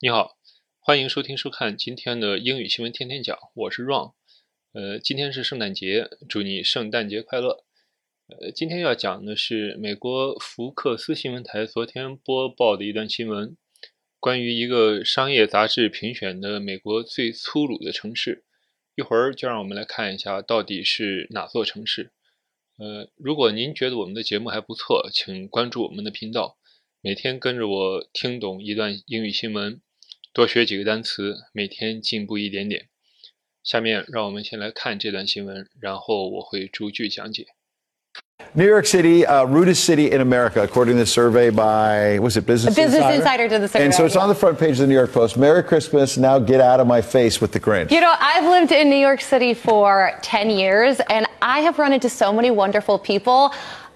你好，欢迎收听收看今天的英语新闻天天讲，我是 Ron。呃，今天是圣诞节，祝你圣诞节快乐。呃，今天要讲的是美国福克斯新闻台昨天播报的一段新闻，关于一个商业杂志评选的美国最粗鲁的城市。一会儿就让我们来看一下到底是哪座城市。呃，如果您觉得我们的节目还不错，请关注我们的频道，每天跟着我听懂一段英语新闻。多学几个单词，每天进步一点点。下面让我们先来看这段新闻，然后我会逐句讲解。New York City, uh, rudest city in America, according to the survey by, was it Business, Business Insider? Insider did the survey. And so it's on the front page of the New York Post. Merry Christmas. Now get out of my face with the Grinch. You know, I've lived in New York City for 10 years, and I have run into so many wonderful people.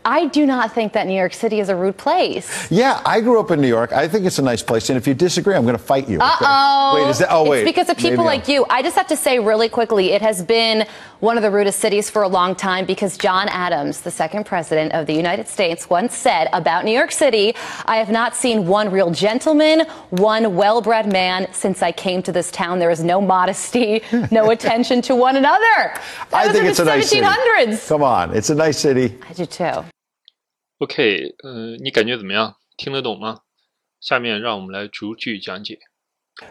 I do not think that New York City is a rude place. Yeah, I grew up in New York. I think it's a nice place. And if you disagree, I'm going to fight you. Uh oh. Wait, is that? Oh, wait. It's because of people Maybe like you. I just have to say really quickly, it has been one of the rudest cities for a long time because John Adams, the second president of the United States, once said about New York City, I have not seen one real gentleman, one well bred man since I came to this town. There is no modesty, no attention to one another. That I think in it's a nice city. 1700s. Come on, it's a nice city. I do too. OK，呃，你感觉怎么样？听得懂吗？下面让我们来逐句讲解。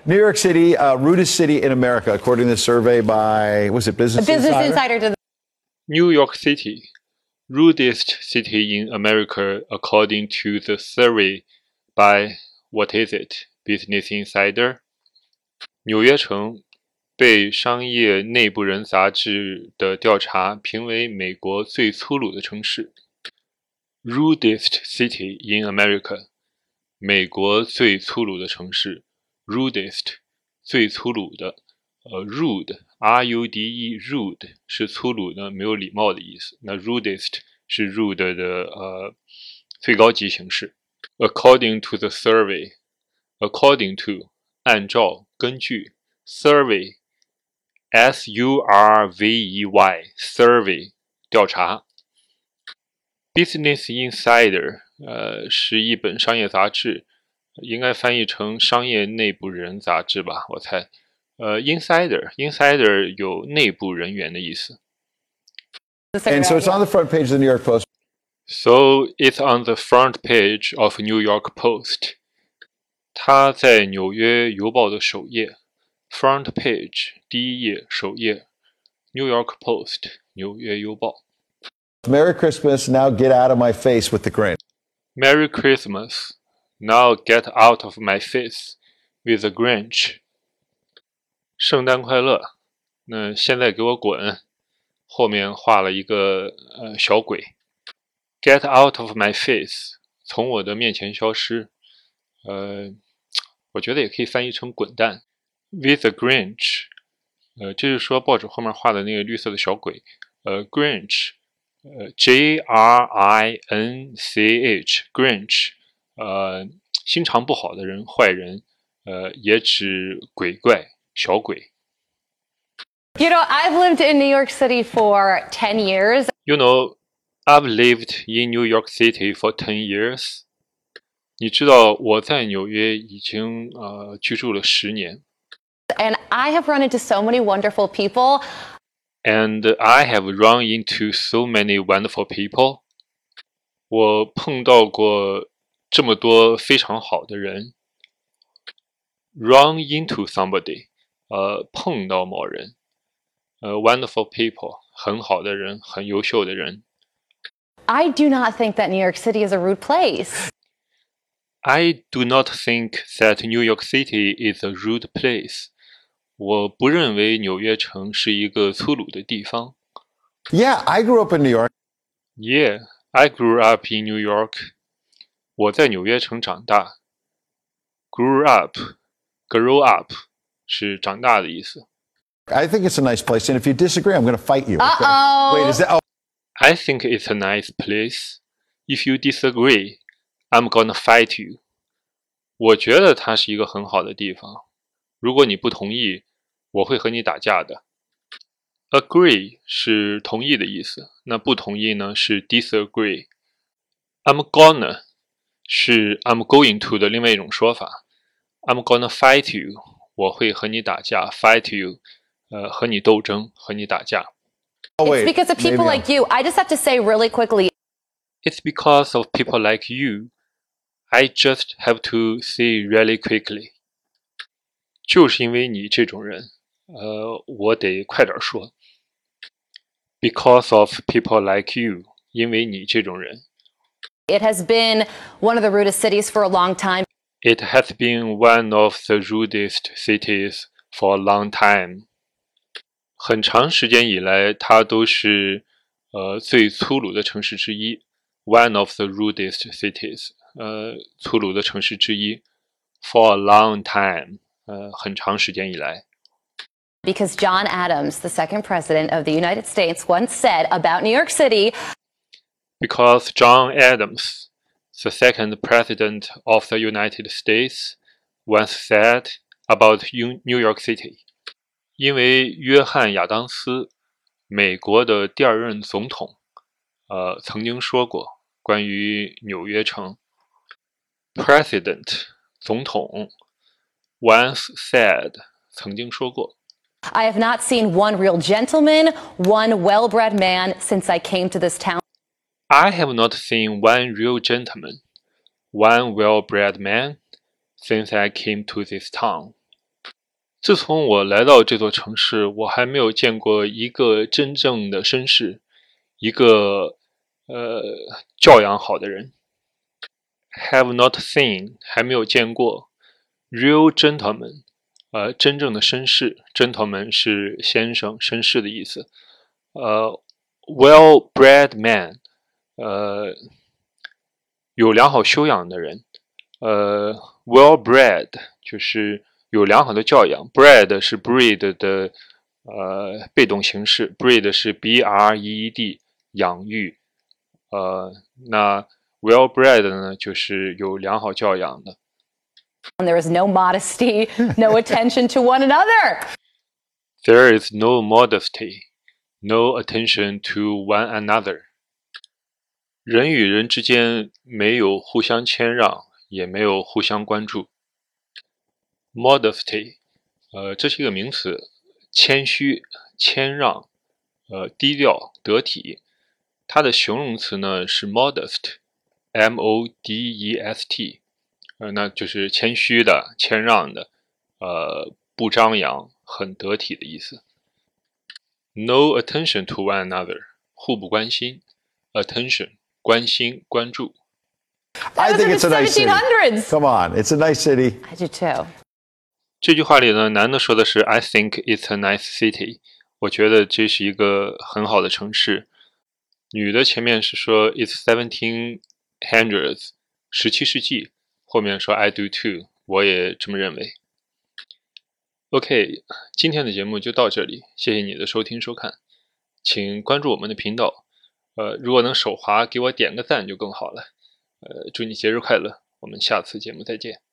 New York City, uh, rudest city in America, according to the survey by, was it Business, Business Insider? Insider did New York City, rudest city in America according to the survey by what is it? Business Insider。纽约城被商业内部人杂志的调查评为美国最粗鲁的城市。 Rudest city in America，美国最粗鲁的城市。Rudest，最粗鲁的。呃，rude，r u d e，rude 是粗鲁的、没有礼貌的意思。那 rudest 是 rude 的呃最高级形式。According to the survey，according to 按照、根据 survey，s u r v e y，survey 调查。Business Insider，呃，是一本商业杂志，应该翻译成商业内部人杂志吧，我猜。呃，insider，insider 有内部人员的意思。 the And so it's on the front page of the New York Post. So it's on the front page of New York Post。它在纽约邮报的首页，front page 第一页首页，New York Post 纽约邮报。 Merry Christmas. Now get out of my face with the Grinch. Merry Christmas. Now get out of my face with the Grinch. 圣诞快乐。那现在给我滚！后面画了一个呃小鬼。Get out of my face，从我的面前消失。呃，我觉得也可以翻译成滚蛋。With the Grinch，呃，这就是说报纸后面画的那个绿色的小鬼。呃，Grinch，呃 ，J R I N C H，Grinch，呃，心肠不好的人，坏人，呃，也指鬼怪、小鬼。 You know, I've lived in New York City for 10 years, You know, I've lived in New York City for ten years. 你知道我在纽约已经呃居住了十年 and I have run into so many wonderful people. ，and I have run into so many wonderful people. 我碰到过这么多非常好的人。Run into somebody，呃，碰到某人，呃，wonderful people，很好的人，很优秀的人。 I do not think that New York City is a rude place. I do not think that New York City is a rude place. 我不认为纽约城是一个粗鲁的地方。 Yeah, I grew up in New York. Yeah, I grew up in New York. 我在纽约城长大。Grew up, grow up 是长大的意思。 I think it's a nice place. And if you disagree, I'm going to fight you. Uh-oh. Wait, is that? Oh, I think it's a nice place. If you disagree, I'm gonna fight you. 我觉得它是一个很好的地方。如果你不同意， 我会和你打架的。Agree 是同意的意思，那不同意呢是 disagree。I'm gonna 是 I'm going to 的另外一种说法。 I'm gonna fight you，我会和你打架，fight you，呃，和你斗争，和你打架。 Oh, It's wait, because of people maybe like you. I just have to say really quickly. It's because of people like you. I just have to say really quickly. 就是因为你这种人， 呃，我得快点说。Because of people like you，因为你这种人。 It has been one of the rudest cities for a long time. It has been one of the rudest cities for a long time. 很长时间以来，它都是呃最粗鲁的城市之一。One of the rudest cities，呃，粗鲁的城市之一。For a long time，呃，很长时间以来。 Because John Adams, the second president of the United States, once said about New York City, Because John Adams, the second president of the United States, once said about U- New York City. 因为约翰·亚当斯，美国的第二任总统，呃，曾经说过关于纽约城。President 总统 once said 曾经说过。 I have not seen one real gentleman, one well bred man since I came to this town. I have not seen one real gentleman, one well-bred man, since I came to this town. 自从我来到这座城市，我还没有见过一个真正的绅士，一个呃教养好的人。Have not seen 还没有见过 real gentleman， 呃，真正的绅士，gentleman 是先生、绅士的意思。呃，well-bred man。呃，有良好修养的人，呃，well-bred 就是有良好的教养，bred 是 breed 的呃被动形式，breed 是 b r e e d 养育，呃，那 well-bred 呢就是有良好教养的。There is no modesty, no attention to one another. There is no modesty, no attention to one another. 人与人之间没有互相谦让，也没有互相关注。Modesty，呃，这是一个名词，谦虚、谦让，呃，低调、得体。它的形容词呢是 modest，m o d e s t， 呃，那就是谦虚的、谦让的，呃，不张扬、很得体的意思。No attention to one another，互不关心。Attention，关心、关注。I think in it's a nice city. Come on, it's a nice city. I do too. 这句话里呢，男的说的是 "I think it's a nice city"，我觉得这是一个很好的城市。女的前面是说 "It's seventeen hundreds"，十七世纪，后面说 "I do too"，我也这么认为。OK，今天的节目就到这里，谢谢你的收听收看，请关注我们的频道。呃，如果能手滑给我点个赞就更好了。呃，祝你节日快乐，我们下次节目再见。